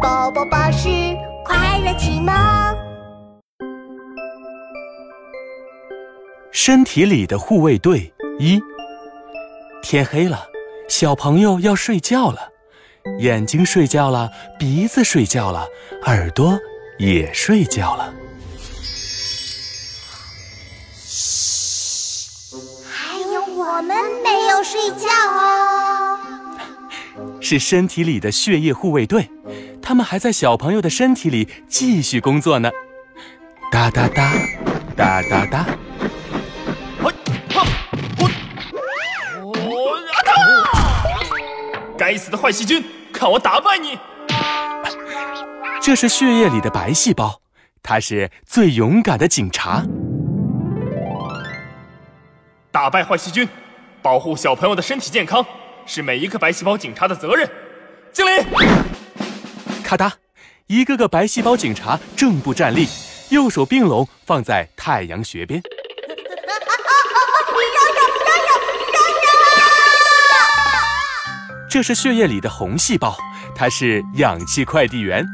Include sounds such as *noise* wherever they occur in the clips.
宝宝巴士快乐启蒙。身体里的护卫队一。天黑了，小朋友要睡觉了，眼睛睡觉了，鼻子睡觉了，耳朵也睡觉了。还有我们没有睡觉哦。是身体里的血液护卫队，他们还在小朋友的身体里继续工作呢。哒哒哒，哒哒哒。该死的坏细菌，看我打败你！这是血液里的白细胞，它是最勇敢的警察。打败坏细菌，保护小朋友的身体健康，是每一个白细胞警察的责任。敬礼！咔嗒，一个个白细胞警察正步站立，右手并拢放在太阳穴边。这是血液里的红细胞，它是氧气快递员。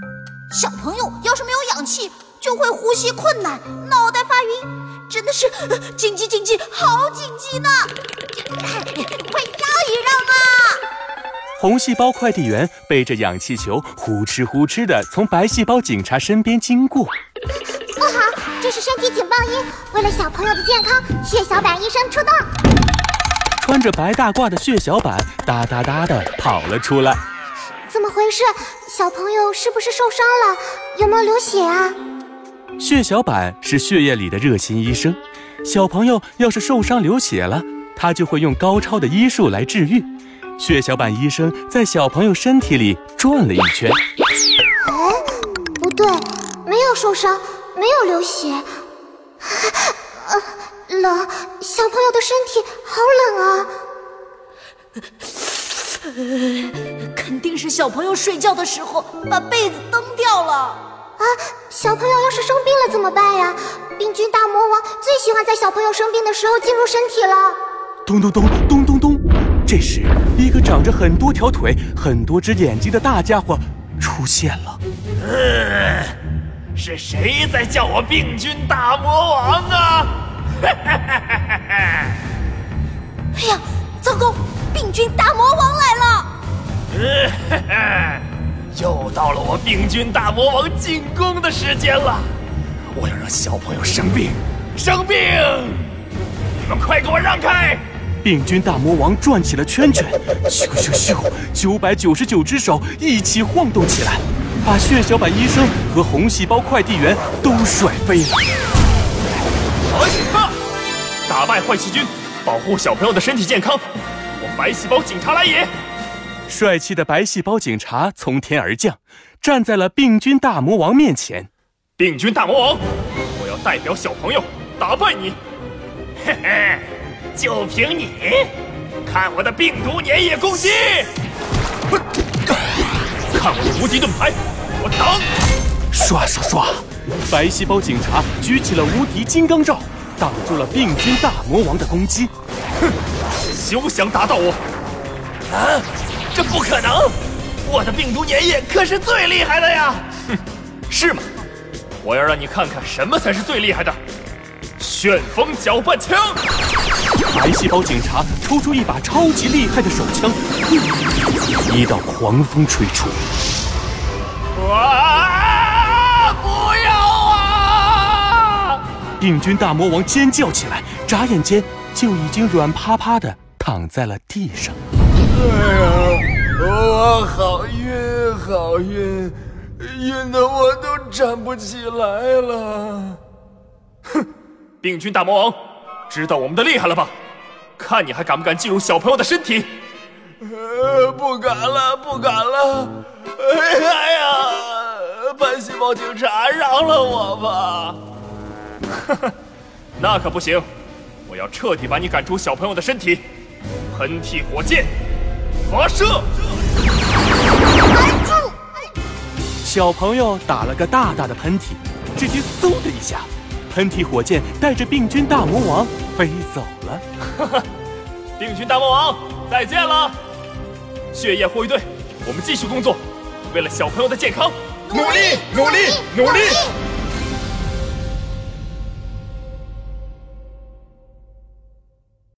小朋友要是没有氧气，就会呼吸困难，脑袋发晕，真的是紧急紧急，好紧急呢！快让一让啊！红细胞快递员背着氧气球，呼哧呼哧的从白细胞警察身边经过。不好，这是身体警报音！为了小朋友的健康，血小板医生出动。穿着白大褂的血小板哒哒哒的跑了出来。怎么回事？小朋友是不是受伤了？有没有流血啊？血小板是血液里的热心医生。小朋友要是受伤流血了，他就会用高超的医术来治愈。血小板医生在小朋友身体里转了一圈。哎，不对，没有受伤，没有流血。冷，小朋友的身体好冷啊！肯定是小朋友睡觉的时候把被子蹬掉了啊！小朋友要是生病了怎么办呀？病菌大魔王最喜欢在小朋友生病的时候进入身体了。咚咚咚咚咚咚！这时，一个长着很多条腿、很多只眼睛的大家伙出现了。嗯，是谁在叫我病菌大魔王啊？哈哈哈哈哈！哎呀，糟糕，病菌大魔王来了！呃，哈哈，又到了我病菌大魔王进攻的时间了！我要让小朋友生病，生病！你们快给我让开！病菌大魔王转起了圈圈，咻咻咻，九百九十九只手一起晃动起来，把血小板医生和红细胞快递员都甩飞了。打败坏细菌，保护小朋友的身体健康，我白细胞警察来也！帅气的白细胞警察从天而降，站在了病菌大魔王面前。病菌大魔王，我要代表小朋友打败你！嘿嘿，就凭你？看我的病毒粘液攻击！看我的无敌盾牌，我挡！刷刷刷！白细胞警察举起了无敌金刚罩。挡住了病菌大魔王的攻击，哼！休想打到我！啊，这不可能！我的病毒粘液可是最厉害的呀！哼，是吗？我要让你看看什么才是最厉害的——旋风搅拌枪！白细胞警察抽出一把超级厉害的手枪，一道狂风吹出，哇！不要啊！病菌大魔王尖叫起来，眨眼间就已经软趴趴的躺在了地上。哎呀，我好晕，好晕，晕的我都站不起来了。哼，病菌大魔王，知道我们的厉害了吧？看你还敢不敢进入小朋友的身体？呃，不敢了，不敢了。哎呀，白细胞警察，饶了我吧！哈 *laughs* 哈那可不行！我要彻底把你赶出小朋友的身体。喷嚏火箭，发射！拦住！小朋友打了个大大的喷嚏，只听嗖的一下，喷嚏火箭带着病菌大魔王飞走了。哈哈，病菌大魔王再见了！血液护卫队，我们继续工作。为了小朋友的健康，努力，努力，努力！